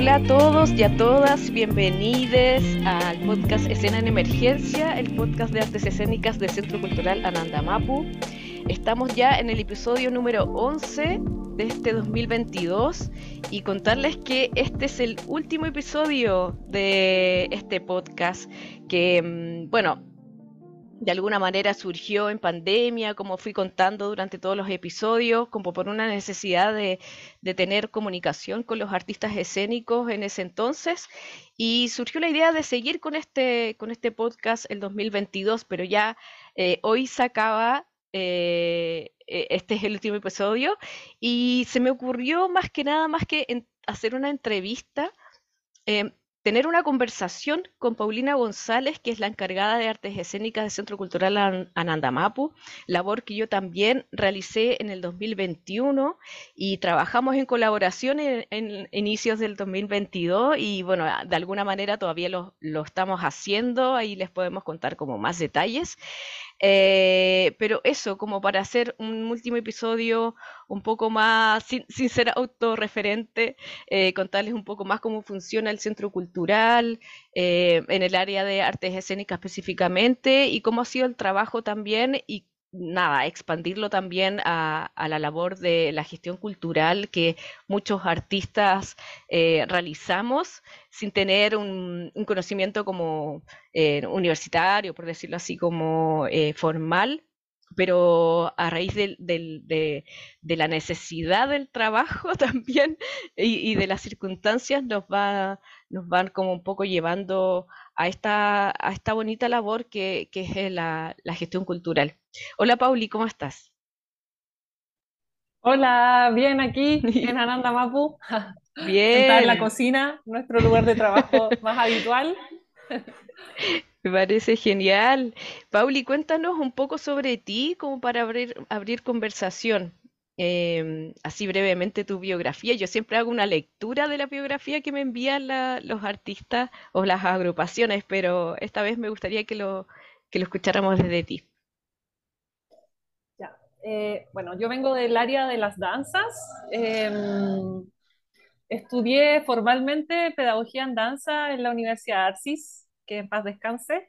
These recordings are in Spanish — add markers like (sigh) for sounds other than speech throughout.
Hola a todos y a todas, bienvenidos al podcast Escena en Emergencia, el podcast de artes escénicas del Centro Cultural Anandamapu. Estamos ya en el episodio número 11 de este 2022 y contarles que este es el último episodio de este podcast que, mm, bueno, de alguna manera surgió en pandemia, como fui contando durante todos los episodios, como por una necesidad de, tener comunicación con los artistas escénicos en ese entonces. Y surgió la idea de seguir con este, con este podcast el 2022, pero ya eh, hoy se acaba, eh, e, este es el último episodio, y se me ocurrió más que nada, más que hacer una entrevista. Em, tener una conversación con Paulina González, que es la encargada de artes escénicas del Centro Cultural Anandamapu, labor que yo también realicé en el 2021 y trabajamos en colaboración en, inicios del 2022 y bueno, de alguna manera todavía lo, lo estamos haciendo, ahí les podemos contar como más detalles. Eh, pero eso, como para hacer un último episodio un poco más, sin, ser autorreferente, eh, contarles un poco más cómo funciona el centro cultural eh, en el área de artes escénicas específicamente y cómo ha sido el trabajo también y nada, expandirlo también a, la labor de la gestión cultural que muchos artistas eh, realizamos sin tener un, conocimiento como eh, universitario, por decirlo así, como eh, formal, pero a raíz de, la necesidad del trabajo (laughs) también y, de las circunstancias nos, va, nos van como un poco llevando a esta, a esta bonita labor que, es la, gestión cultural. Hola Pauli, ¿cómo estás? Hola, bien aquí (laughs) en Ananda Mapu. (laughs) Bien. en la cocina, nuestro lugar de trabajo (laughs) más habitual. Me parece genial. Pauli, cuéntanos un poco sobre ti, como para abrir, abrir conversación. Em, así brevemente tu biografía. Yo siempre hago una lectura de la biografía que me envían los artistas o las agrupaciones, pero esta vez me gustaría que lo, que lo escucháramos desde ti. Ya. Eh, bueno, yo vengo del área de las danzas. Em, estudié formalmente pedagogía en danza en la Universidad de Arcis que en paz descanse.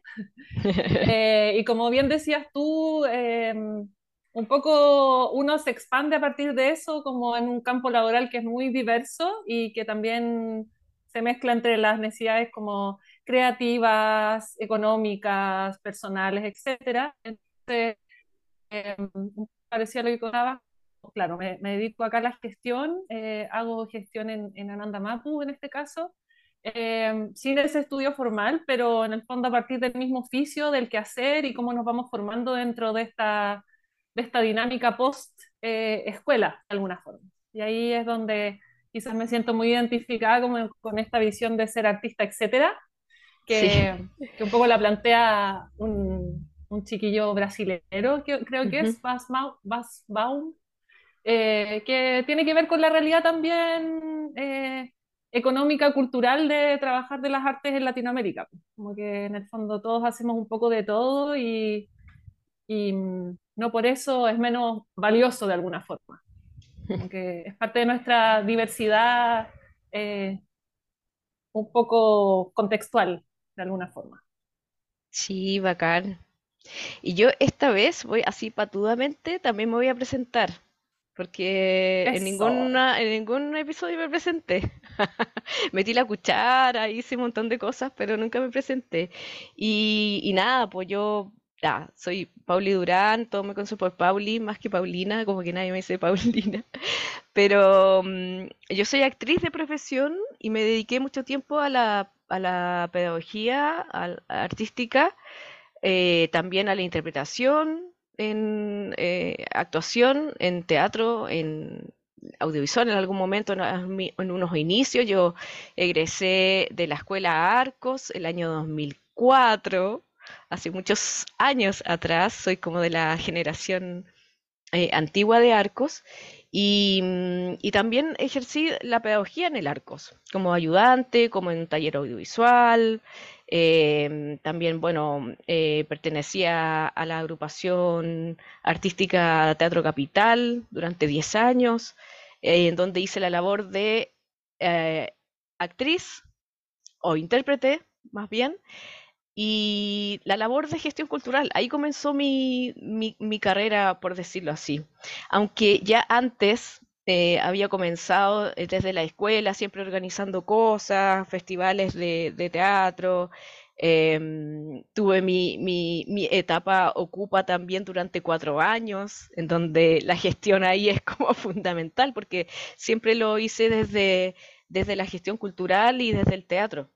(laughs) Eh, y como bien decías tú, em, un poco uno se expande a partir de eso como en un campo laboral que es muy diverso y que también se mezcla entre las necesidades como creativas, económicas, personales, etc. Entonces, em, parecía lo que contaba. Claro, me, dedico acá a la gestión, eh, hago gestión en, en Ananda Mapu en este caso, eh, sin ese estudio formal, pero en el fondo a partir del mismo oficio, del quehacer y cómo nos vamos formando dentro de esta, de esta dinámica post-escuela, eh, de alguna forma. Y ahí es donde quizás me siento muy identificada como con esta visión de ser artista, etcétera, que, que, un poco la plantea un, un chiquillo brasilero, que creo que es Bas, Baum, eh, que tiene que ver con la realidad también eh, económica, cultural de trabajar de las artes en Latinoamérica. Como que en el fondo todos hacemos un poco de todo y, mm, no por eso es menos valioso de alguna forma. Como que es parte de nuestra diversidad eh, un poco contextual, de alguna forma. Sí, bacán. Y yo esta vez voy así patudamente, también me voy a presentar porque en, ninguna, en ningún episodio me presenté. (laughs) Metí la cuchara, hice un montón de cosas, pero nunca me presenté. Y, nada, pues yo soy Pauli Durán, todo me conoce por Pauli, más que Paulina, como que nadie me dice (laughs) Paulina. Pero mm, yo soy actriz de profesión y me dediqué mucho tiempo a la, a la pedagogía artística, eh, también a la interpretación en eh, actuación, en teatro, en audiovisual en algún momento, en, unos inicios. Yo egresé de la escuela Arcos el año 2004, hace muchos años atrás, soy como de la generación eh, antigua de Arcos. Y, mm, y, también ejercí la pedagogía en el Arcos, como ayudante, como en taller audiovisual, Em, también, bueno, eh, pertenecía a la agrupación artística Teatro Capital durante 10 años, eh, en donde hice la labor de eh, actriz o intérprete, más bien, y la labor de gestión cultural. Ahí comenzó mi, mi, carrera, por decirlo así. Aunque ya antes eh, había comenzado eh, desde la escuela, siempre organizando cosas, festivales de, teatro, Em, tuve mi, mi, mi, etapa Ocupa también durante cuatro años, en donde la gestión ahí es (laughs) como fundamental, porque siempre lo hice desde, desde la gestión cultural y desde el teatro.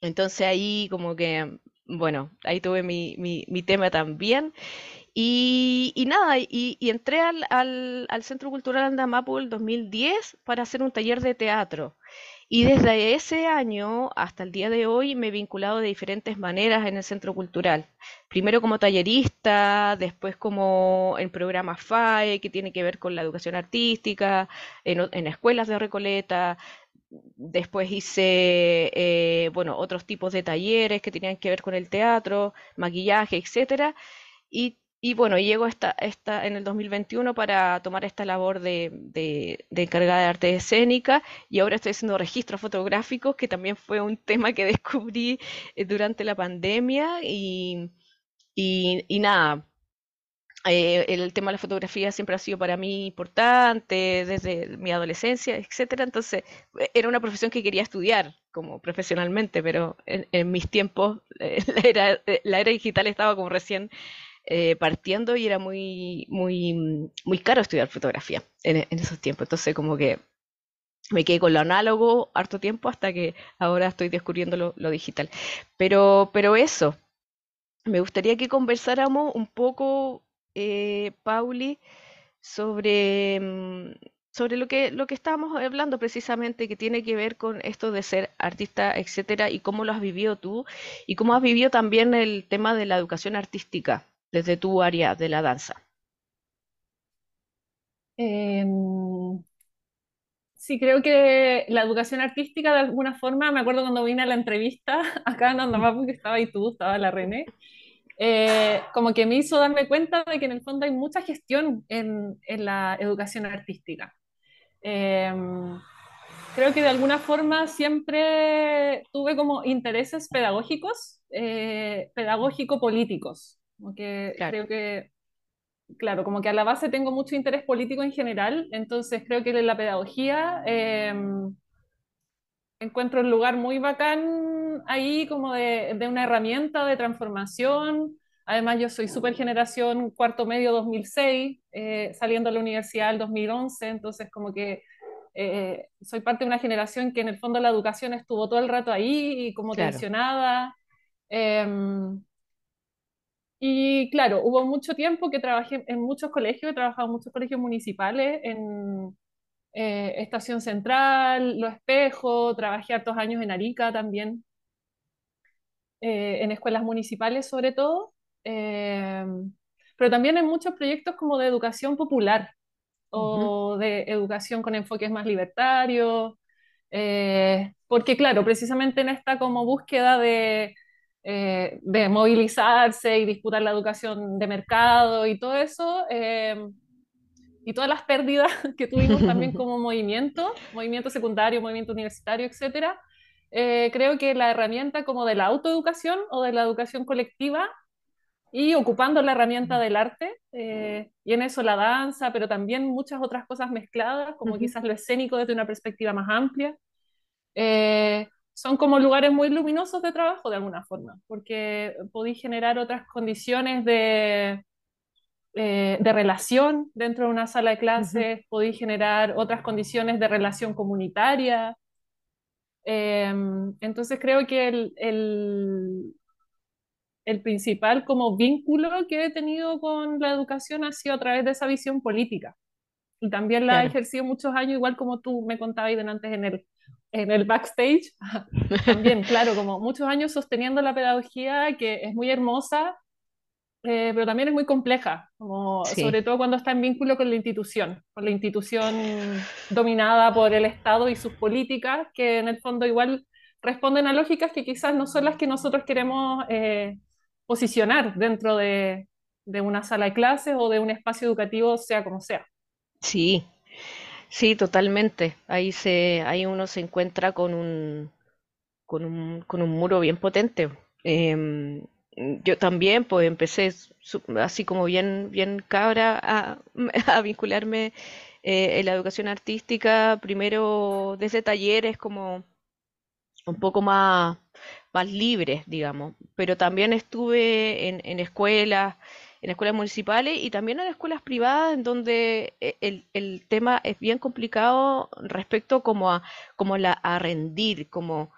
Entonces ahí como que, bueno, ahí tuve mi, mi, tema también. Y, nada, y, entré al, al, Centro Cultural Andamapu el 2010 para hacer un taller de teatro. Y desde ese año hasta el día de hoy me he vinculado de diferentes maneras en el centro cultural. Primero como tallerista, después como en programas FAE, que tiene que ver con la educación artística, en, escuelas de Recoleta. Después hice, eh, bueno, otros tipos de talleres que tenían que ver con el teatro, maquillaje, etcétera. Y y bueno, llego esta, esta, en el 2021 para tomar esta labor de, de, encargada de arte escénica y ahora estoy haciendo registros fotográficos, que también fue un tema que (laughs) descubrí eh, durante la pandemia y, y, nada. Eh, el tema de la fotografía siempre ha sido para mí importante desde mi adolescencia, etcétera. Entonces, eh, era una profesión que quería estudiar como profesionalmente, pero en, mis tiempos (laughs) la, era, la era digital estaba como recién eh, partiendo y era muy, muy, muy caro estudiar fotografía en, esos tiempos. Entonces como que me quedé con lo análogo harto tiempo hasta que ahora estoy descubriendo lo, digital. Pero, pero eso, me gustaría que conversáramos un poco, eh, Pauli, sobre, mm, sobre lo que, lo que estábamos hablando precisamente, que tiene que ver con esto de ser artista, etcétera, y cómo lo has vivido tú, y cómo has vivido también el tema de la educación artística desde tu área de la danza? Em, sí, creo que la educación artística de alguna forma, me acuerdo cuando vine a la entrevista (laughs) acá en Andamapu, que estaba ahí tú, estaba la René, eh, como que me hizo darme cuenta de que en el fondo hay mucha gestión en, en la educación artística. Em, creo que de alguna forma siempre tuve como intereses pedagógicos, eh, pedagógico-políticos. Que creo que, claro, como que a la base tengo mucho interés político en general, entonces creo que la pedagogía em, encuentro un lugar muy bacán ahí como de, de una herramienta de transformación. Además, yo soy super generación cuarto medio 2006, eh, saliendo a la universidad el 2011, entonces como que eh, soy parte de una generación que en el fondo la educación estuvo todo el rato ahí y como tensionada. Em, y claro, hubo mucho tiempo que trabajé en muchos colegios, he trabajado en muchos colegios municipales, en eh, Estación Central, Los Espejos, trabajé hartos años en Arica también, eh, en escuelas municipales sobre todo, eh, pero también en muchos proyectos como de educación popular o de educación con enfoques más libertarios, porque claro, precisamente en esta como búsqueda de eh, de movilizarse y disputar la educación de mercado y todo eso, eh, y todas las pérdidas (laughs) que tuvimos también (laughs) como movimiento, movimiento secundario, movimiento universitario, etcétera, eh, creo que la herramienta como de la autoeducación o de la educación colectiva y ocupando la herramienta del arte, y en eso la danza, pero también muchas otras cosas mezcladas, como quizás lo escénico desde una perspectiva más amplia, son como lugares muy luminosos de trabajo de alguna forma, porque podéis generar otras condiciones de, eh, de relación dentro de una sala de clases, podéis generar otras condiciones de relación comunitaria. Em, entonces creo que el, el, el, principal como vínculo que he tenido con la educación ha sido a través de esa visión política. Y también la he ejercido muchos años, igual como tú me contabas antes en el en el backstage, (laughs) también, claro, como muchos años sosteniendo la pedagogía, que es muy hermosa, eh, pero también es muy compleja, como, sobre todo cuando está en vínculo con la institución, con la institución dominada por el Estado y sus políticas, que en el fondo igual responden a lógicas que quizás no son las que nosotros queremos eh, posicionar dentro de, de una sala de clases o de un espacio educativo, sea como sea. Sí, Sí, totalmente. Ahí se, ahí uno se encuentra con un, con un, con un muro bien potente. Em, yo también, pues empecé así como bien, bien cabra a, (laughs) a vincularme eh, en la educación artística, primero desde talleres como un poco más, más libres, digamos, pero también estuve en, en escuelas, en escuelas municipales y también en escuelas privadas en donde eh, el, el tema es bien complicado respecto como a, como la, a rendir, como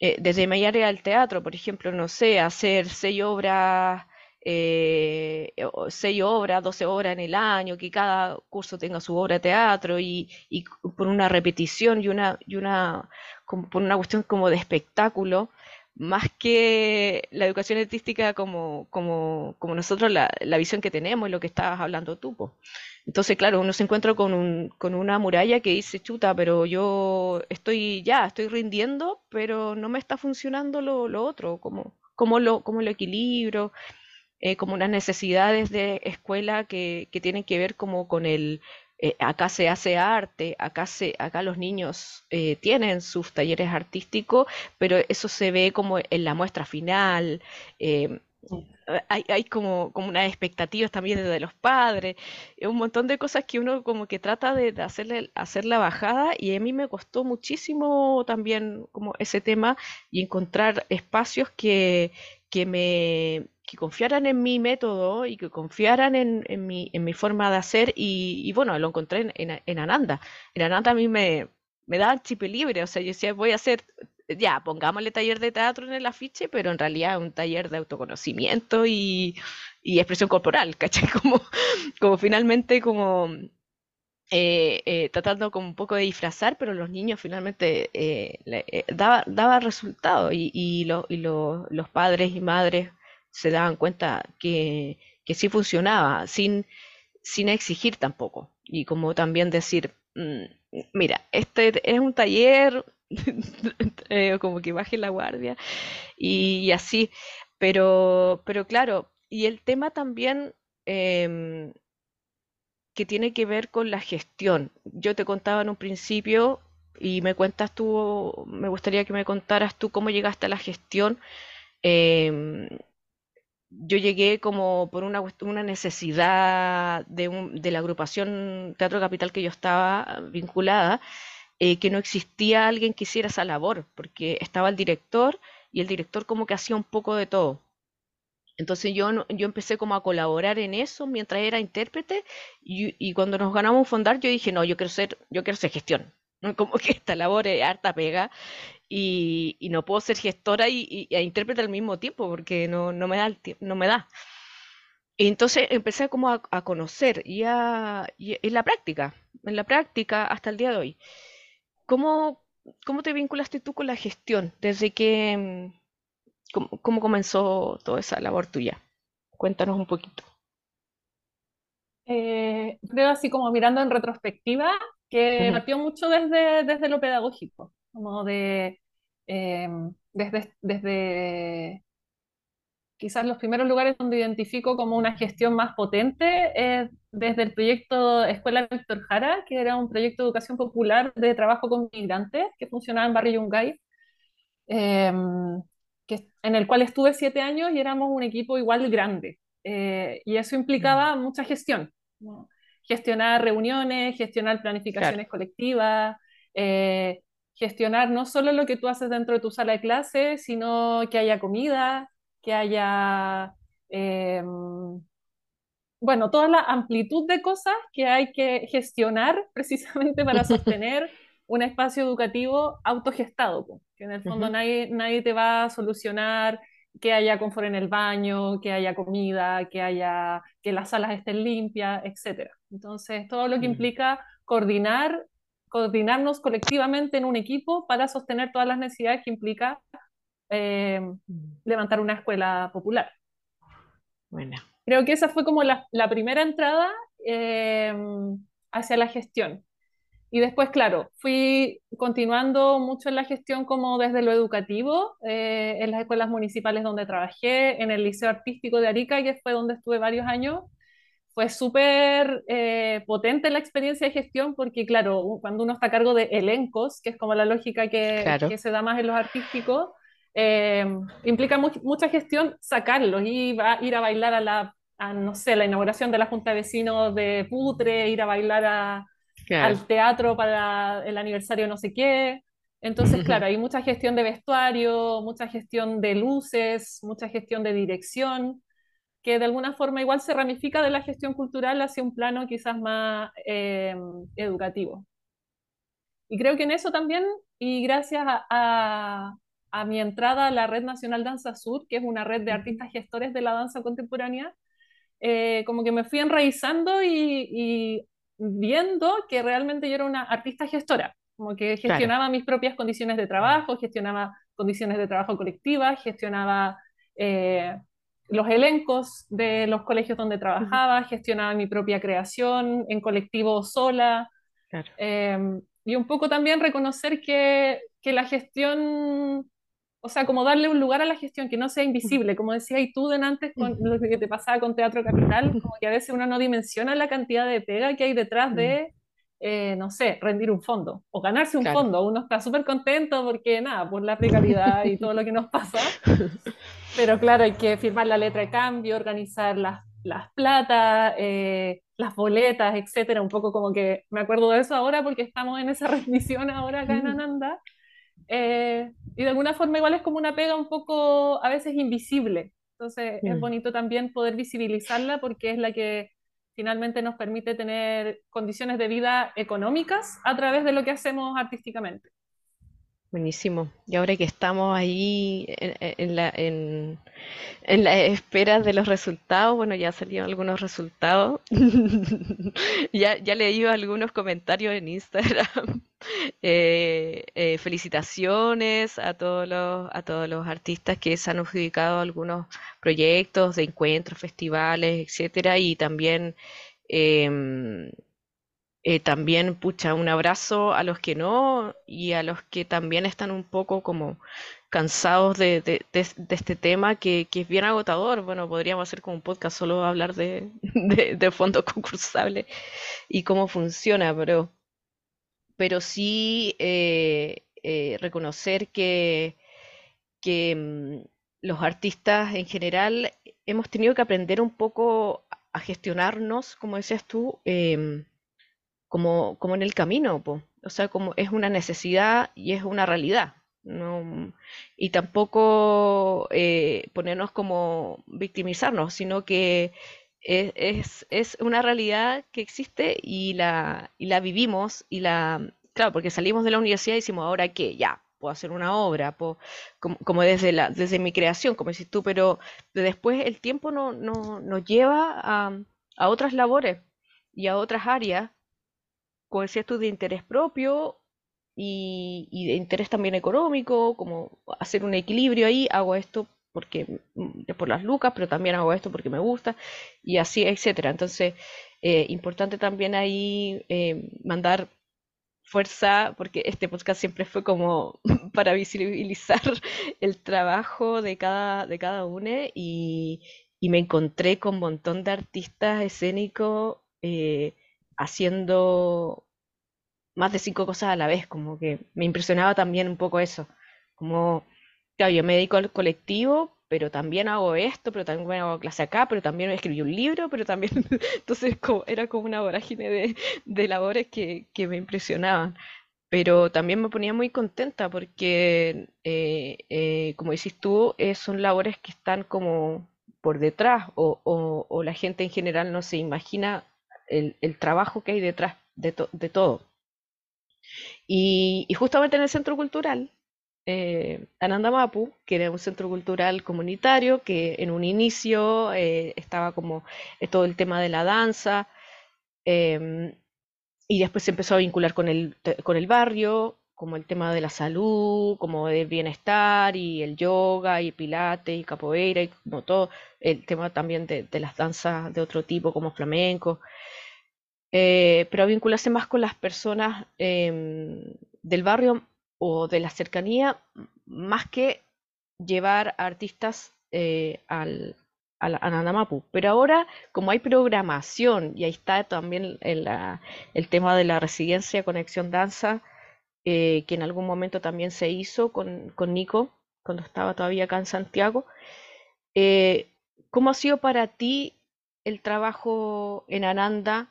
eh, desde área al teatro, por ejemplo, no sé, hacer seis obras, eh, seis obras, doce obras en el año, que cada curso tenga su obra de teatro y, y por una repetición y una, y una, como por una cuestión como de espectáculo, más que la educación artística como, como, como nosotros la, la visión que tenemos y lo que estabas hablando tú, po. Entonces, claro, uno se encuentra con un, con una muralla que dice, chuta, pero yo estoy ya, estoy rindiendo, pero no me está funcionando lo, lo otro, como, como lo, como lo equilibrio, eh, como unas necesidades de escuela que, que tienen que ver como con el, eh, acá se hace arte, acá, se, acá los niños eh, tienen sus talleres artísticos, pero eso se ve como en la muestra final. eh, hay, hay como, como unas expectativas también desde los padres, un montón de cosas que uno como que trata de, de hacerle, hacer la bajada y a mí me costó muchísimo también como ese tema y encontrar espacios que, que me que confiaran en mi método y que confiaran en, en mi, en mi forma de hacer y, y bueno, lo encontré en, en, Ananda. En Ananda a mí me, me da chip libre, o sea, yo decía, voy a hacer ya, pongámosle taller de teatro en el afiche, pero en realidad un taller de autoconocimiento y, y expresión corporal, (laughs) ¿cachai? Como, como finalmente como eh, eh, tratando como un poco de disfrazar, pero los niños finalmente eh, le- eh, daba, daba resultado y, y, lo- y lo- los padres y madres se daban cuenta que, que sí funcionaba, sin, sin exigir tampoco. Y como también decir, mm, mira, este es un taller, (laughs) eh, como que baje la guardia y, así, pero, pero claro, y el tema también em, que tiene que ver con la gestión. Yo te contaba en un principio y me cuentas tú, me gustaría que me contaras tú cómo llegaste a la gestión. em, yo llegué como por una, una necesidad de, un- de la agrupación Teatro Capital que yo estaba vinculada, eh, que no existía alguien que hiciera esa labor, porque estaba el director y el director como que hacía un poco de todo. Entonces yo, yo empecé como a colaborar en eso mientras era intérprete y, y cuando nos ganamos un yo dije, no, yo quiero ser, yo quiero ser gestión. (laughs) Como que esta labor es harta pega y, y no puedo ser gestora y, y- e intérprete al mismo tiempo porque no, no me da el no me da. Y entonces empecé como a, a conocer y, a, y en la práctica, en la práctica hasta el día de hoy. ¿Cómo, cómo te vinculaste tú con la gestión? Desde que, mm, cómo, cómo comenzó toda esa labor tuya? Cuéntanos un poquito. Eh, creo así como mirando en retrospectiva, que Ujú, partió mucho desde, desde lo pedagógico, como de, eh, desde, desde quizás los primeros lugares donde identifico como una gestión más potente, es desde el proyecto Escuela Víctor Jara, que era un proyecto de educación popular de trabajo con migrantes que funcionaba en Barrio Yungay, eh, que, en el cual estuve siete años y éramos un equipo igual grande. Eh, y eso mm, implicaba mucha gestión, ¿no? Gestionar reuniones, gestionar Claro. planificaciones colectivas, eh, gestionar no solo lo que tú haces dentro de tu sala de clase, sino que haya comida, que haya, eh, bueno, toda la amplitud de cosas que hay que gestionar (laughs) precisamente para sostener (laughs) un espacio educativo autogestado, que en el fondo Ujú, nadie, nadie te va a solucionar que haya confort en el baño, que haya comida, que haya, que las salas estén limpias, etcétera. Entonces, todo lo que mm, implica coordinar, coordinarnos colectivamente en un equipo para sostener todas las necesidades que implica eh, mm. levantar una escuela popular. Bueno. Creo que esa fue como la, la primera entrada eh, hacia la gestión. Y después, claro, fui continuando mucho en la gestión como desde lo educativo, eh, en las escuelas municipales donde trabajé, en el Liceo Artístico de Arica, que fue donde estuve varios años. Fue súper eh, potente la experiencia de gestión porque, claro, cuando uno está a cargo de elencos, que es como la lógica que, que se da más en los artísticos, eh, implica mucha gestión sacarlos y va, ir a bailar a la, no sé, la inauguración de la Junta de Vecinos de Putre, ir a bailar a, al teatro para el aniversario no sé qué. Entonces, claro, hay mucha gestión de vestuario, mucha gestión de luces, mucha gestión de dirección, que de alguna forma igual se ramifica de la gestión cultural hacia un plano quizás más eh, educativo. Y creo que en eso también, y gracias a, a, mi entrada a la Red Nacional Danza Sur, que es una red de artistas gestores de la danza contemporánea, eh, como que me fui enraizando y, y, viendo que realmente yo era una artista gestora, como que gestionaba mis propias condiciones de trabajo, gestionaba condiciones de trabajo colectivas, gestionaba eh, los elencos de los colegios donde trabajaba, gestionaba mi propia creación en colectivo sola. Em, y un poco también reconocer que, que, la gestión, o sea, como darle un lugar a la gestión que no sea invisible, como decía y tú antes con lo que te pasaba con Teatro Capital, como que a veces uno no dimensiona la cantidad de pega que hay detrás de, eh, no sé, rendir un fondo o ganarse un fondo. Uno está súper contento porque nada, por la precariedad y todo lo que nos pasa. (laughs) Pero claro, hay que firmar la letra de cambio, organizar las, las platas, eh, las boletas, etcétera. Un poco como que me acuerdo de eso ahora porque estamos en esa (laughs) rendición ahora acá en Ananda. Eh, y de alguna forma igual es como una pega un poco a veces invisible. Entonces es mm. bonito también poder visibilizarla porque es la que finalmente nos permite tener condiciones de vida económicas a través de lo que hacemos artísticamente. Buenísimo. Y ahora que estamos ahí en, la, en, la espera de los resultados, bueno, ya salieron algunos resultados. (laughs) ya, ya leí algunos comentarios en Instagram. (laughs) Eh, eh, felicitaciones a todos los, a todos los artistas que se han adjudicado algunos proyectos de encuentros, festivales, etcétera, y también em, eh, también, pucha, un abrazo a los que no y a los que también están un poco como cansados de, de, este tema que, que, es bien agotador. Bueno, podríamos hacer como un podcast solo hablar (laughs) de, de, fondos concursables y cómo funciona, pero, pero sí eh, eh, reconocer que, que mm, los artistas en general hemos tenido que aprender un poco a gestionarnos, como decías tú, em, como, como en el camino, o sea, como es una necesidad y es una realidad. No, y tampoco eh, ponernos como victimizarnos, sino que es, es, una realidad que existe y la, y la vivimos y la, claro, porque salimos de la universidad y decimos, ahora qué, ya, puedo hacer una obra, como, desde, la, desde mi creación, como decís tú, pero después el tiempo no, no, nos lleva a, a otras labores y a otras áreas tú, de interés propio y, de interés también económico, como hacer un equilibrio ahí, hago esto porque mm, por las lucas, pero también hago esto porque me gusta, y así, etcétera. Entonces, eh, importante también ahí eh, mandar fuerza, porque este podcast siempre fue como (laughs) para visibilizar (laughs) el trabajo de cada, de cada uno y, me encontré con un montón de artistas escénicos eh, haciendo más de cinco cosas a la vez, como que me impresionaba también un poco eso, como, claro, yo me dedico al colectivo, pero también hago esto, pero también hago clase acá, pero también escribí un libro, pero también, (laughs) entonces era como una vorágine de, de labores que, que, me impresionaban. Pero también me ponía muy contenta porque, eh, eh, como dices tú, eh, son labores que están como por detrás o, o, o, la gente en general no se imagina el, trabajo que hay detrás de, todo. Y, justamente en el centro cultural, eh, Anandamapu, que era un centro cultural comunitario, que en un inicio eh, estaba como eh, todo el tema de la danza, em, y después se empezó a vincular con el barrio, como el tema de la salud, como del bienestar, y el yoga, y pilates, y capoeira, y como todo, el tema también de, las danzas de otro tipo, como flamenco. Eh, pero vincularse más con las personas em, del barrio o de la cercanía, más que llevar artistas eh, al, a, la, Nandamapu. Pero ahora, como hay programación y ahí está también el, el tema de la residencia Conexión Danza, eh, que en algún momento también se hizo con, con Nico, cuando estaba todavía acá en Santiago. Eh, ¿Cómo ha sido para ti el trabajo en Ananda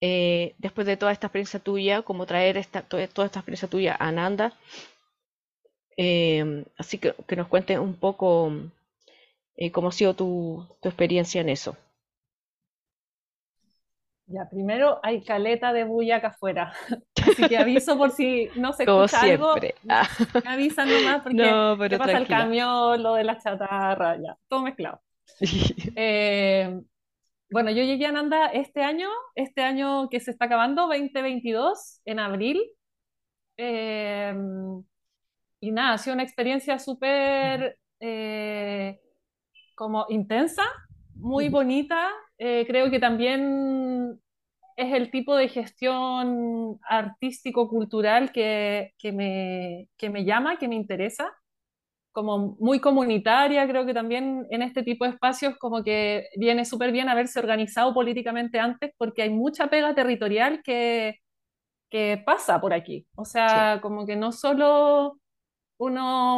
eh, después de toda esta experiencia tuya, como traer esta, toda, esta experiencia tuya a Ananda? así que que nos cuentes un poco cómo ha sido tu, tu experiencia en eso. Ya, primero hay caleta de bulla acá afuera. Así que aviso por si no se Como escucha algo. siempre. Ah. Me avisan nomás porque No, pero pasa el camión, lo de la chatarra, ya, todo mezclado. (laughs) Eh, bueno, yo llegué a Nanda este año, este año que se está acabando, 2022, en abril. Eh, y nada, ha sido una experiencia súper eh, como intensa, muy bonita. Eh, creo que también es el tipo de gestión artístico-cultural que, que, me, que me llama, que me interesa, como muy comunitaria, creo que también en este tipo de espacios como que viene súper bien haberse organizado políticamente antes porque hay mucha pega territorial que, que pasa por aquí. O sea, como que no solo uno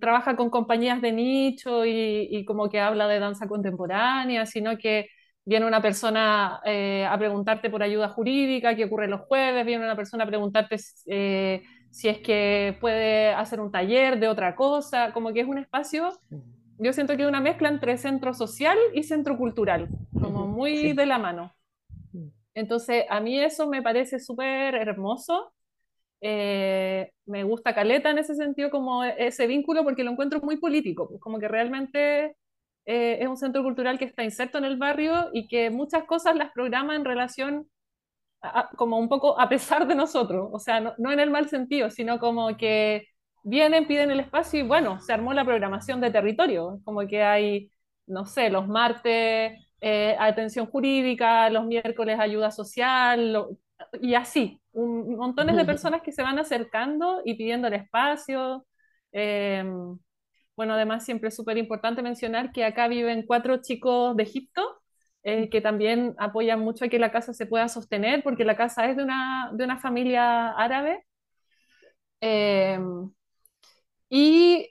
trabaja con compañías de nicho y, como que habla de danza contemporánea, sino que viene una persona eh, a preguntarte por ayuda jurídica, que ocurre los jueves, viene una persona a preguntarte eh, si es que puede hacer un taller de otra cosa, como que es un espacio, yo siento que es una mezcla entre centro social y centro cultural, como muy de la mano. Entonces, a mí eso me parece súper hermoso. Eh, me gusta Caleta en ese sentido, como ese vínculo, porque lo encuentro muy político, pues como que realmente eh, es un centro cultural que está inserto en el barrio y que muchas cosas las programa en relación, como un poco a pesar de nosotros, o sea, no, en el mal sentido, sino como que vienen, piden el espacio y bueno, se armó la programación de territorio, como que hay, no sé, los martes. Eh, atención jurídica, los miércoles ayuda social, y así, un, montones de personas que se van acercando y pidiendo el espacio. Em, bueno, además siempre es súper importante mencionar que acá viven cuatro chicos de Egipto eh, que también apoyan mucho a que la casa se pueda sostener, porque la casa es de una, de una familia árabe. Em, y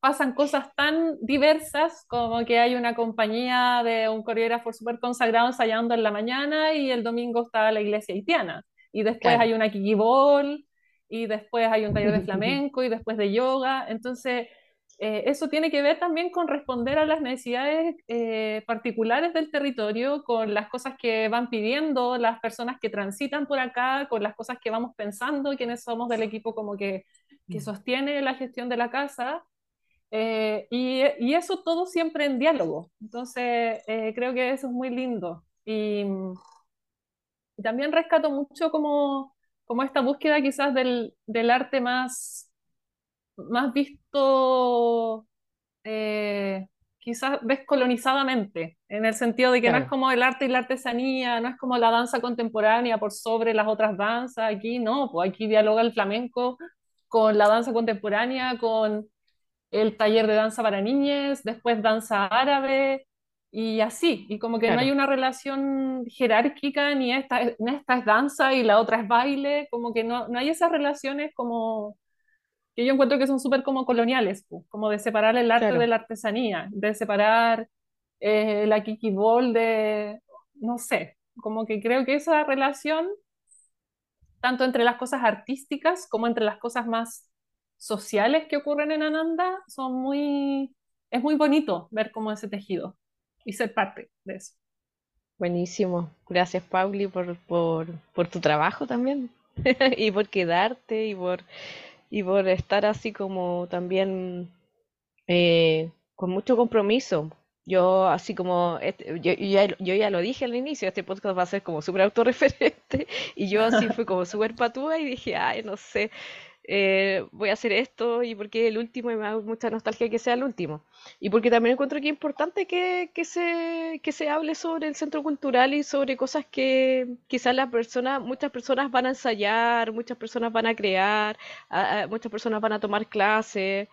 pasan cosas tan diversas como que hay una compañía de un coreógrafo súper consagrado ensayando en la mañana y el domingo está la iglesia haitiana. Y después hay una kiki ball, y después hay un taller de (laughs) flamenco, y después de yoga. Entonces, eh, eso tiene que ver también con responder a las necesidades eh, particulares del territorio, con las cosas que van pidiendo las personas que transitan por acá, con las cosas que vamos pensando, quienes somos del equipo como que, que mm. sostiene la gestión de la casa. Eh, y, y, eso todo siempre en diálogo. Entonces, creo que eso es muy lindo. Y, y, también rescato mucho como, como esta búsqueda quizás del, del arte más, más visto, eh, quizás descolonizadamente, en el sentido de que no es como el arte y la artesanía, no es como la danza contemporánea por sobre las otras danzas. Aquí no, pues aquí dialoga el flamenco con la danza contemporánea, con el taller de danza para niñas, después danza árabe y así, y como que no hay una relación jerárquica, ni esta, esta es danza y la otra es baile, como que no, no hay esas relaciones como que yo encuentro que son súper como coloniales, como de separar el arte de la artesanía, de separar eh, la kiki ball de, no sé, como que creo que esa relación, tanto entre las cosas artísticas como entre las cosas más sociales que ocurren en Ananda son muy, es muy bonito ver cómo ese tejido y ser parte de eso. Buenísimo. Gracias, Pauli, por, por, por tu trabajo también (laughs) y por quedarte y por, y por estar así como también eh, con mucho compromiso. Yo, así como, este, yo, ya, yo, ya, lo dije al inicio, este podcast va a ser como súper autorreferente (laughs) y yo así fui como súper patúa y dije, ay, no sé, eh, voy a hacer esto y porque el último y me da mucha nostalgia que sea el último. Y porque también encuentro que es importante que, que, se, que se hable sobre el centro cultural y sobre cosas que quizás las personas, muchas personas van a ensayar, muchas personas van a crear, muchas personas van a tomar clases.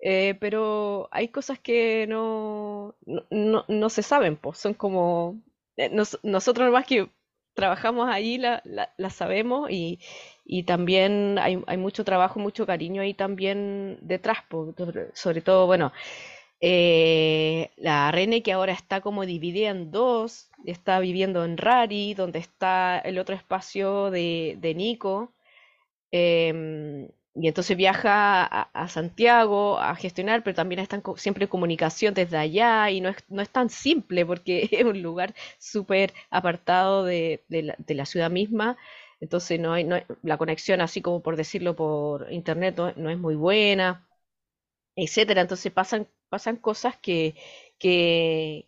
eh, pero hay cosas que no, no, no, se saben, pues son como, eh, nosotros más que trabajamos allí las la, sabemos y, y también hay, hay, mucho trabajo, mucho cariño ahí también detrás, sobre todo, bueno, eh, la Rene que ahora está como dividida en dos, está viviendo en Rari, donde está el otro espacio de, de Nico, em, y entonces viaja a, Santiago a gestionar, pero también están siempre en comunicación desde allá y no es, no es tan simple porque (laughs) es un lugar súper apartado de, de, la, ciudad misma. Entonces no hay, no la conexión, así como por decirlo por internet, no, es muy buena, etcétera. Entonces pasan, pasan cosas que, que,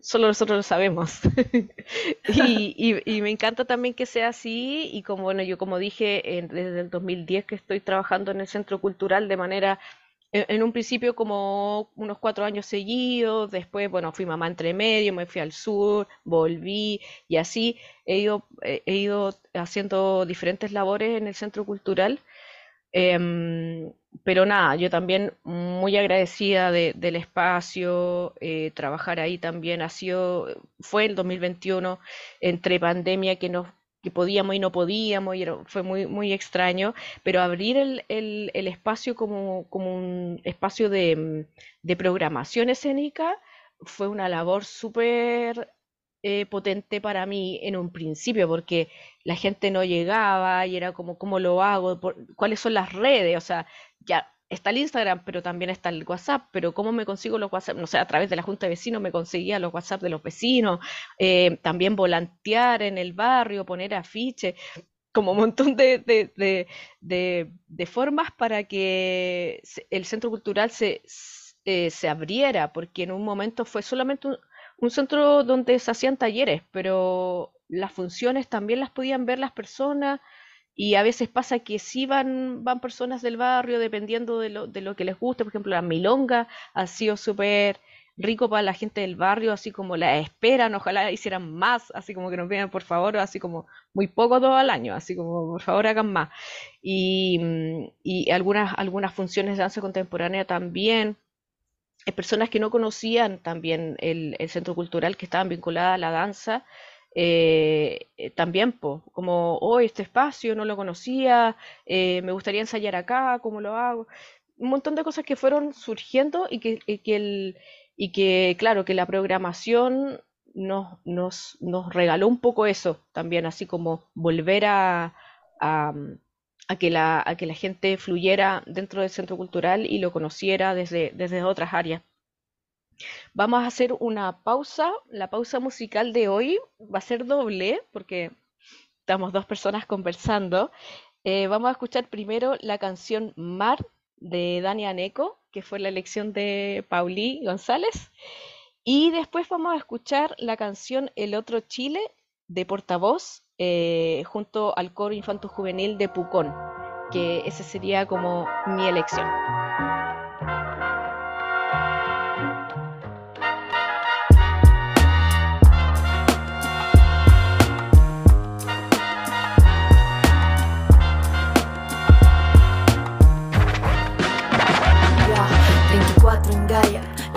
solo nosotros lo sabemos. (laughs) y, me encanta también que sea así y como bueno, yo como dije desde el 2010 que estoy trabajando en el Centro Cultural de manera, en, un principio como unos cuatro años seguidos, después bueno, fui mamá entre medio, me fui al sur, volví y así he ido, he ido haciendo diferentes labores en el Centro Cultural. Em, pero nada, yo también muy agradecida del espacio, eh, trabajar ahí también ha sido, fue el 2021 entre pandemia que nos que podíamos y no podíamos, y fue muy, muy extraño, pero abrir el, el, el espacio como, como, un espacio de, de programación escénica fue una labor súper eh, potente para mí en un principio, porque la gente no llegaba y era como, ¿cómo lo hago? ¿Cuáles son las redes? O sea, ya está el Instagram, pero también está el WhatsApp, pero ¿cómo me consigo los WhatsApp? No sé, a través de la Junta de Vecinos me conseguía los WhatsApp de los vecinos, eh, también volantear en el barrio, poner afiches, como un montón de, de, de, formas para que el centro cultural se, eh, se abriera, porque en un momento fue solamente un, un centro donde se hacían talleres, pero las funciones también las podían ver las personas y a veces pasa que sí van, van personas del barrio dependiendo de lo, de lo que les guste. Por ejemplo, la milonga ha sido súper rico para la gente del barrio, así como la esperan, ojalá hicieran más, así como que nos vean por favor, así como muy poco todo al año, así como por favor hagan más. Y, y algunas, algunas funciones de danza contemporánea también personas que no conocían también el, centro cultural, que estaban vinculadas a la danza, eh, eh, también, como, oh, este espacio no lo conocía, eh, me gustaría ensayar acá, ¿cómo lo hago? Un montón de cosas que fueron surgiendo y que, el, y que claro, que la programación nos, nos, nos, regaló un poco eso también, así como volver a, a que la, a que la gente fluyera dentro del centro cultural y lo conociera desde, desde otras áreas. Vamos a hacer una pausa. La pausa musical de hoy va a ser doble porque estamos dos personas conversando. Eh, vamos a escuchar primero la canción Mar de Dani Aneco, que fue la elección de Pauli González. Y después vamos a escuchar la canción El Otro Chile de Portavoz eh, junto al coro infanto juvenil de Pucón, que esa sería como mi elección.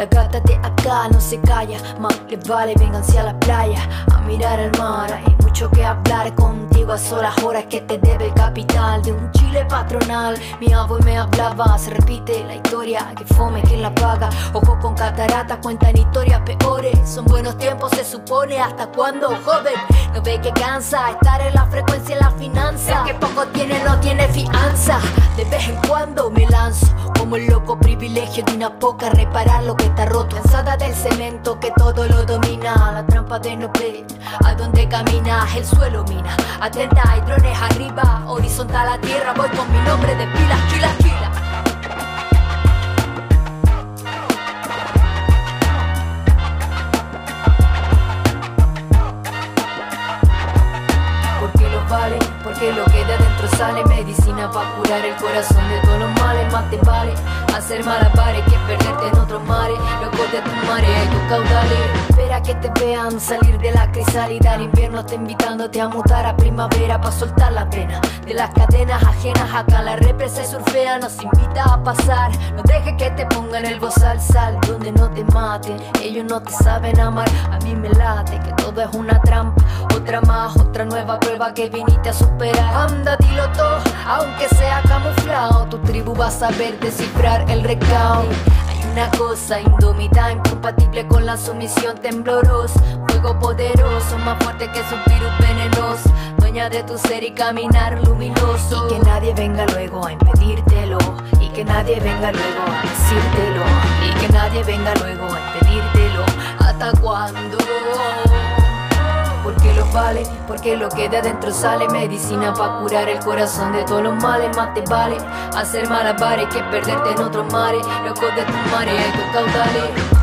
La gata de acá no se calla, más le vale venganse a la playa, a mirar el mar. Hay mucho que hablar contigo a solas horas que te debe el capital de un Chile patronal. Mi abuelo me hablaba, se repite la historia, que fome quien la paga. Ojo con catarata, cuentan historias peores. Son buenos tiempos, se supone, hasta cuando joven. No ve que cansa estar en la frecuencia y la finanza. que poco tiene, no tiene fianza. De vez en cuando me lanzo como el loco privilegio de una poca reparar lo que está roto. Cansada del cemento que todo lo domina. La trampa de no ver a dónde caminas, el suelo mina. Atenta, hay drones arriba, horizontal a tierra. Voy con mi nombre de pilas, chila, chila. Porque los vale, porque lo que de adentro sale medicina para curar el corazón de todos los males. Más te vale hacer malabares que perderte en otros mares. Loco de tu marea y tus caudales. Espera que te vean salir de la crisálida. El invierno está invitándote a mutar a primavera para soltar la pena de las cadenas ajenas. Acá la represa surfea nos invita a pasar. No dejes que te pongan el al sal donde no te maten. Ellos no te saben amar. A mí me late que todo es una trampa. Otra más, otra nueva prueba que viniste a superar. Anda, dilo todo, aunque sea camuflado. Tu tribu va a saber descifrar el recaudo. Hay una cosa indómita, incompatible con la sumisión temblorosa. Fuego poderoso, más fuerte que su virus venenoso. Dueña de tu ser y caminar luminoso. Y que nadie venga luego a impedírtelo. Y que nadie venga luego a decírtelo. Y que nadie venga luego a impedírtelo. ¿Hasta cuándo? Porque lo vale, porque lo que de adentro sale medicina para curar el corazón de todos los males, más te vale hacer malabares que perderte en otros mares, loco de tu marea y tus caudales.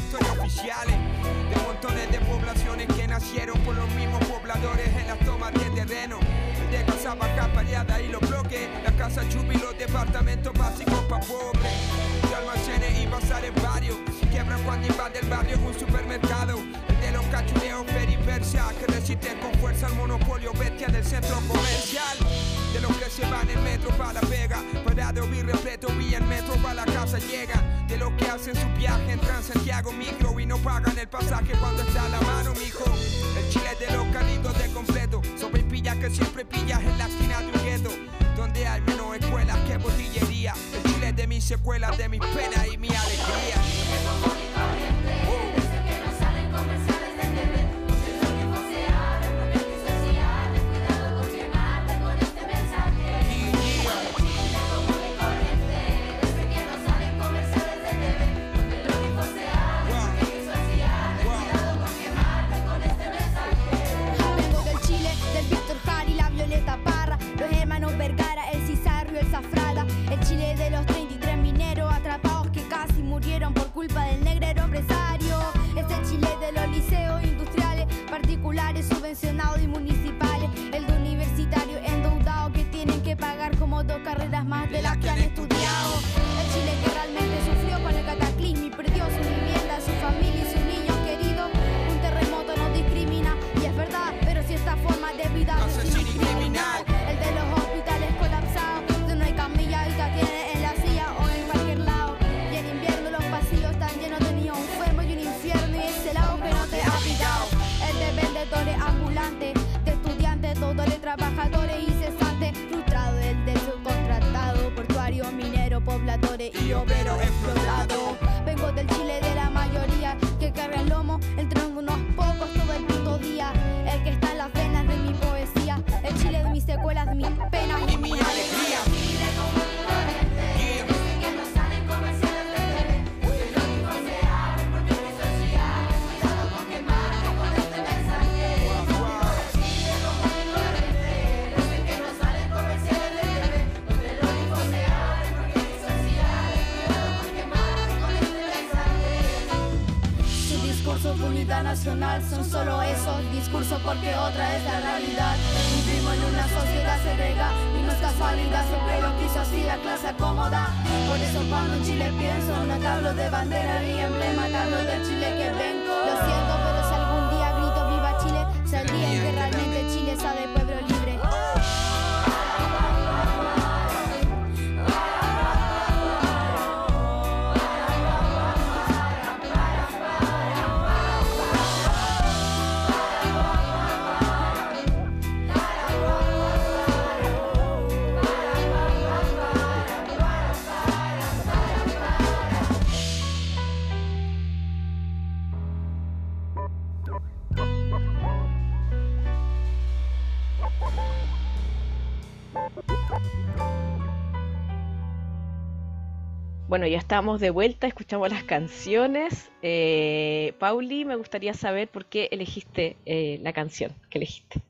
historias oficiales de montones de poblaciones que nacieron por los mismos pobladores en las tomas de terreno. De casaba capareada y los bloques, las casas chupi los departamentos básicos para pobres. De almacenes y bazares varios, quiebran cuando invade el barrio un supermercado. El de los cachureos peripersia que resisten con fuerza al monopolio bestia del centro comercial de los que se van en metro para La Vega, parado y repleto y en metro para la casa llegan, de los que hacen su viaje en Transantiago micro y no pagan el pasaje cuando está a la mano, mijo. El chile de los calitos de completo, sopa y pilla que siempre pillas en la esquina de un gueto, donde hay menos escuelas que botillería, el chile de mis secuelas, de mis penas y mi alegría. los 33 mineros atrapados que casi murieron por culpa del negrero empresario. Es el Chile de los liceos industriales, particulares, subvencionados y municipales trabajadores y cesantes, frustrado. El del subcontratado, portuario, minero, pobladores y obreros. Son solo esos discursos porque otra es la realidad. delega y no es casualidad, siempre lo quiso así la clase acomoda. Por eso cuando en Chile pienso, no te hablo de bandera ni emblema, del Chile que vengo. Bueno, ya estamos de vuelta, escuchamos las canciones. Eh, Pauli, me gustaría saber por qué elegiste eh, la canción que elegiste.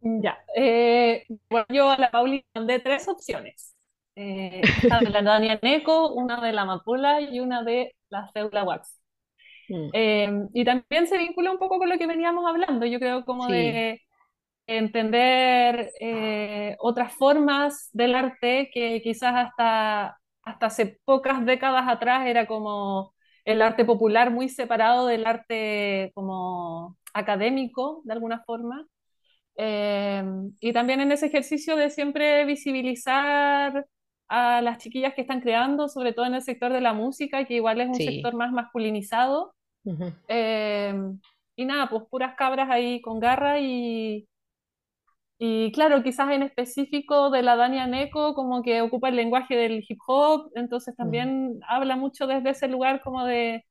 Ya, eh, bueno, yo a la Pauli mandé tres opciones. Esta de la Dania Neco, una de la Mapula y una de la Ceula Wax. Mm, y también se vincula un poco con lo que veníamos hablando, yo creo como sí, de entender eh, otras formas del arte que quizás hasta, hasta hace pocas décadas atrás era como el arte popular muy separado del arte como académico, de alguna forma. Eh, y también en ese ejercicio de siempre visibilizar a las chiquillas que están creando, sobre todo en el sector de la música, que igual es un sí. sector más masculinizado. ujú, Eh, y nada, pues puras cabras ahí con garra y, y claro, quizás en específico de la Dania Neko, como que ocupa el lenguaje del hip hop, entonces mm. también habla mucho desde ese lugar como de,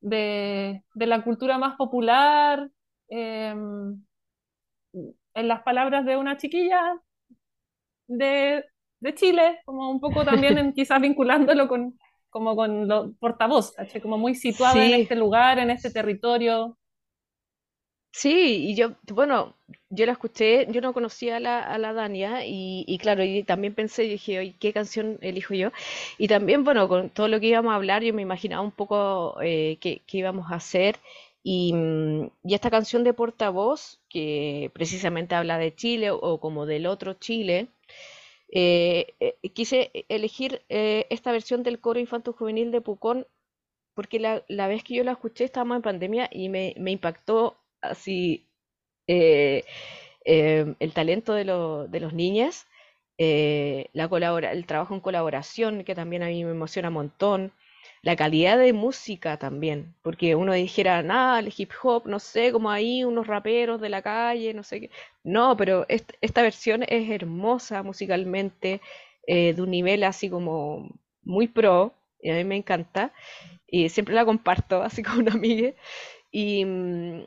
de, de la cultura más popular. eh, en las palabras de una chiquilla de, de Chile, como un poco también (laughs) en, quizás vinculándolo con, como con lo portavoz. Como muy situada en Sí, este lugar, en este territorio. Sí, y yo, bueno, yo la escuché, yo no conocía a la, a la Dania y, y claro, y también pensé, dije, oye, ¿qué canción elijo yo? Y también, bueno, con todo lo que íbamos a hablar, yo me imaginaba un poco eh, qué, qué íbamos a hacer y, mm, y esta canción de Portavoz, que precisamente habla de Chile o, o como del otro Chile, eh, eh, quise elegir eh, esta versión del coro infanto juvenil de Pucón porque la, la vez que yo la escuché estábamos en pandemia y me, me impactó así eh, eh, el talento de, lo- de los niños, eh, la colabora, el trabajo en colaboración, que también a mí me emociona un montón, la calidad de música también, porque uno dijera, nada, el hip hop, no sé, como ahí unos raperos de la calle, no sé qué. No, pero est- esta versión es hermosa musicalmente, eh, de un nivel así como muy pro, y a mí me encanta, y siempre la comparto (laughs) así con una amiga. Y, mm,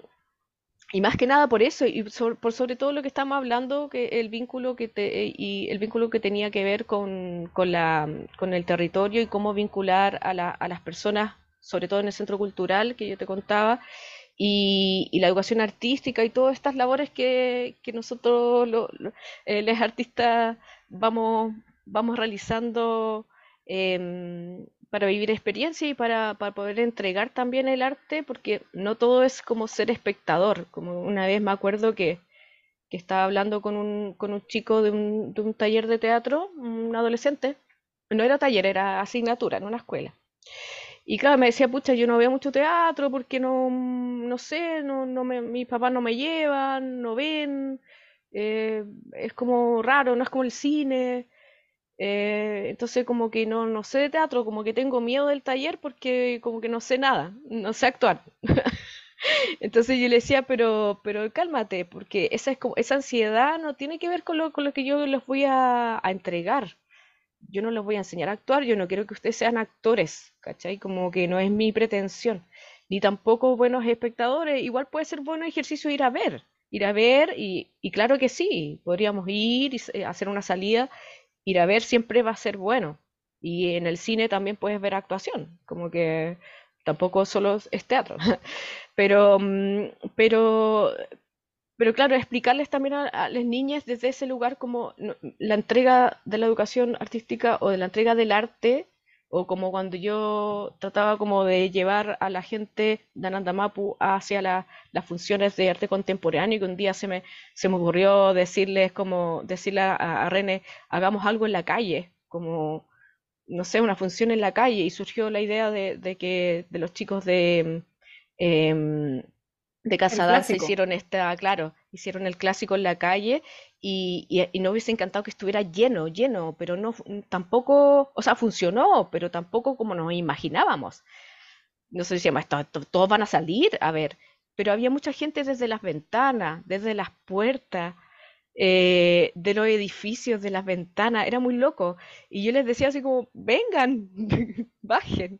y más que nada por eso, y sobre- por sobre todo lo que estamos hablando, que el vínculo que te, eh, y el vínculo que tenía que ver con, con la, con el territorio y cómo vincular a la- a las personas, sobre todo en el centro cultural que yo te contaba, y, la educación artística y todas estas labores que, que nosotros lo- lo- eh, los artistas vamos, vamos realizando em, para vivir experiencia y para, para poder entregar también el arte, porque no todo es como ser espectador, como una vez me acuerdo que, que estaba hablando con un, con un chico de un, de un taller de teatro, un adolescente, no era taller, era asignatura en una escuela. Y claro, me decía, pucha, yo no veo mucho teatro porque no, no sé, no, no me, mis papás no me llevan, no ven, eh, es como raro, no es como el cine. Eh, entonces como que no, no sé de teatro, como que tengo miedo del taller porque como que no sé nada, no sé actuar. (laughs) Entonces yo le decía, pero, pero cálmate, porque esa es como, esa ansiedad no tiene que ver con lo, con lo que yo les voy a, a entregar yo no les voy a enseñar a actuar, yo no quiero que ustedes sean actores, ¿cachai? Como que no es mi pretensión, ni tampoco buenos espectadores, igual puede ser bueno ejercicio ir a ver, ir a ver y, y claro que sí, podríamos ir y s- hacer una salida, ir a ver siempre va a ser bueno. Y en el cine también puedes ver actuación, como que tampoco solo es teatro. (laughs) Pero, mm, pero pero claro, explicarles también a, a las niñas desde ese lugar como la entrega de la educación artística o de la entrega del arte o como cuando yo trataba como de llevar a la gente de Anandamapu hacia las funciones de arte contemporáneo y que un día se me, se me ocurrió decirles como, decirle a, a René, hagamos algo en la calle, como, no sé, una función en la calle y surgió la idea de, que de los chicos de... Em, de Casadal se hicieron esta, claro, hicieron el clásico en la calle y, y, no hubiese encantado que estuviera lleno, lleno, pero no, tampoco, o sea, funcionó, pero tampoco como nos imaginábamos. No sé si todos van a salir, a ver, pero había mucha gente desde las ventanas, desde las puertas, eh, de los edificios, de las ventanas, era muy loco. Y yo les decía así como, vengan, (laughs) bajen.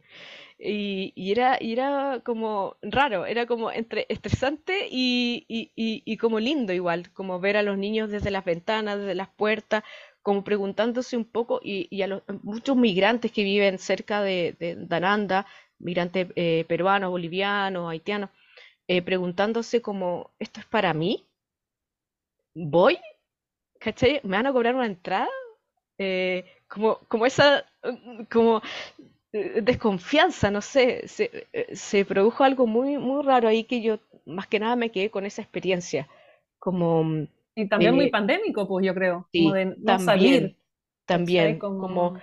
Y, era, era como raro, era como entre estresante y, como lindo igual, como ver a los niños desde las ventanas, desde las puertas, como preguntándose un poco, y, a los, muchos migrantes que viven cerca de, de Dananda, migrantes eh, peruanos, bolivianos, haitianos, eh, preguntándose como, ¿esto es para mí? ¿Voy? ¿Cachai? ¿Me van a cobrar una entrada? Eh, como, como esa, como desconfianza, no sé, eh, se, produjo algo muy, muy raro ahí que yo más que nada me quedé con esa experiencia, como... Y también muy eh, pandémico, pues yo creo, como de no también, salir. También, como...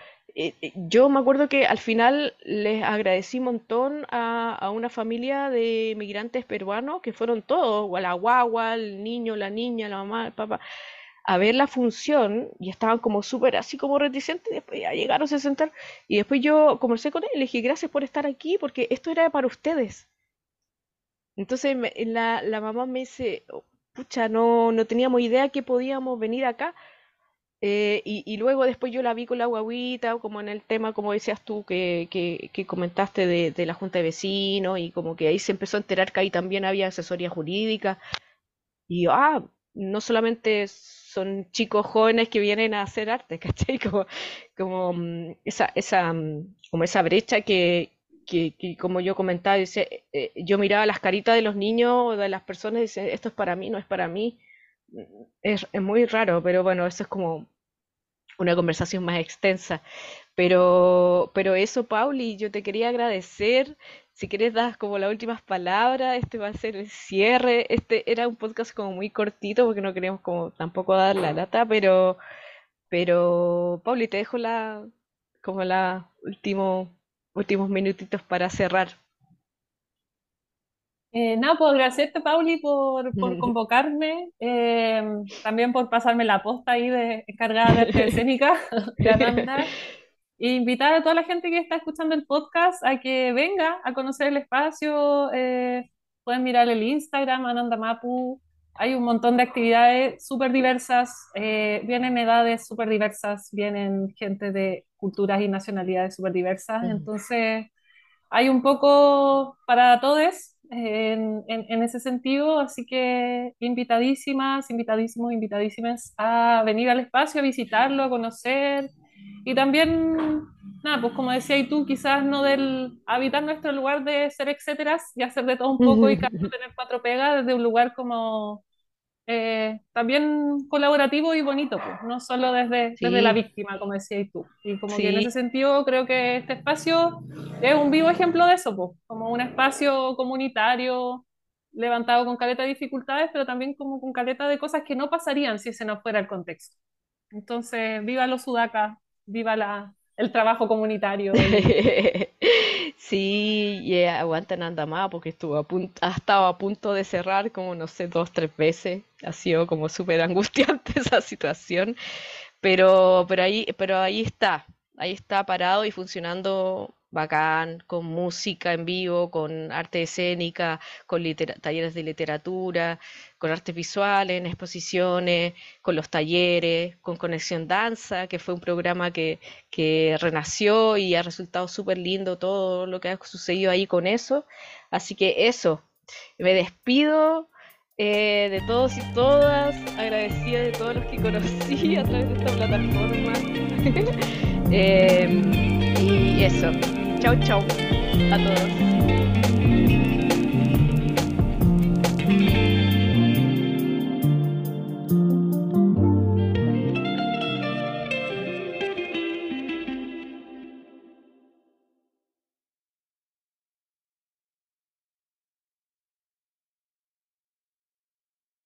yo me acuerdo que al final les agradecí un montón a, a, una familia de migrantes peruanos que fueron todos, la guagua, el niño, la niña, la mamá, el papá, a ver la función y estaban como súper así como reticentes, y después ya llegaron, a sentar y después yo conversé con él y le dije gracias por estar aquí porque esto era para ustedes. Entonces la, la, mamá me dice, oh, pucha, no, no teníamos idea que podíamos venir acá. Eh, y, luego después yo la vi con la guaguita, como en el tema, como decías tú, que, que, que comentaste de, de, la Junta de Vecinos, y como que ahí se empezó a enterar que ahí también había asesoría jurídica. Y ah, no solamente son chicos jóvenes que vienen a hacer arte, (laughs) ¿cachai? Como, mm, mm, como esa brecha que, como yo comentaba, dice, eh, yo miraba las caritas de los niños o de las personas y dice, esto es para mí, no es para mí. Es, es muy raro, pero bueno, eso es como una conversación más extensa. Pero, pero eso, Pauli, yo te quería agradecer si quieres das como las últimas palabras, este va a ser el cierre. Este era un podcast como muy cortito porque no queríamos como tampoco dar la lata, pero pero Pauli, te dejo la como la último, últimos minutitos para cerrar. Eh, nada, pues agradecerte, Pauli, por, por (laughs) convocarme, eh, también por pasarme la posta ahí de cargada de (laughs) escénica (laughs) de invitar a toda la gente que está escuchando el podcast a que venga a conocer el espacio. Eh, pueden mirar el Instagram, Ananda Mapu. Hay un montón de actividades súper diversas. Eh, vienen edades súper diversas, vienen gente de culturas y nacionalidades súper diversas. Entonces, hay un poco para todos en, en, ese sentido. Así que invitadísimas, invitadísimos, invitadísimas a venir al espacio, a visitarlo, a conocer y también, nada, pues como decía y tú, quizás no del habitar nuestro lugar de ser etcétera y hacer de todo un poco y tener cuatro pegas desde un lugar como eh, también colaborativo y bonito, pues, no solo desde, desde la víctima, como decía y tú. Y como que en ese sentido creo que este espacio es un vivo ejemplo de eso, pues, como un espacio comunitario levantado con caleta de dificultades, pero también como con caleta de cosas que no pasarían si ese no fuera el contexto. Entonces, viva los sudacas, viva la, el trabajo comunitario. (laughs) sí, y aguanten anda más porque estuvo a punto, ha estado a punto de cerrar como no sé, dos, tres veces. Ha sido como súper angustiante (laughs) esa situación. Pero, pero ahí, pero ahí está, ahí está parado y funcionando bacán, con música en vivo, con arte escénica, con talleres de literatura, con artes visuales, en exposiciones, con los talleres, con Conexión Danza, que fue un programa que, que renació y ha resultado súper lindo todo lo que ha sucedido ahí con eso. Así que eso, me despido. Eh, de todos y todas, agradecida de todos los que conocí a través de esta plataforma. (laughs) eh, y eso. Chau, chau a todos.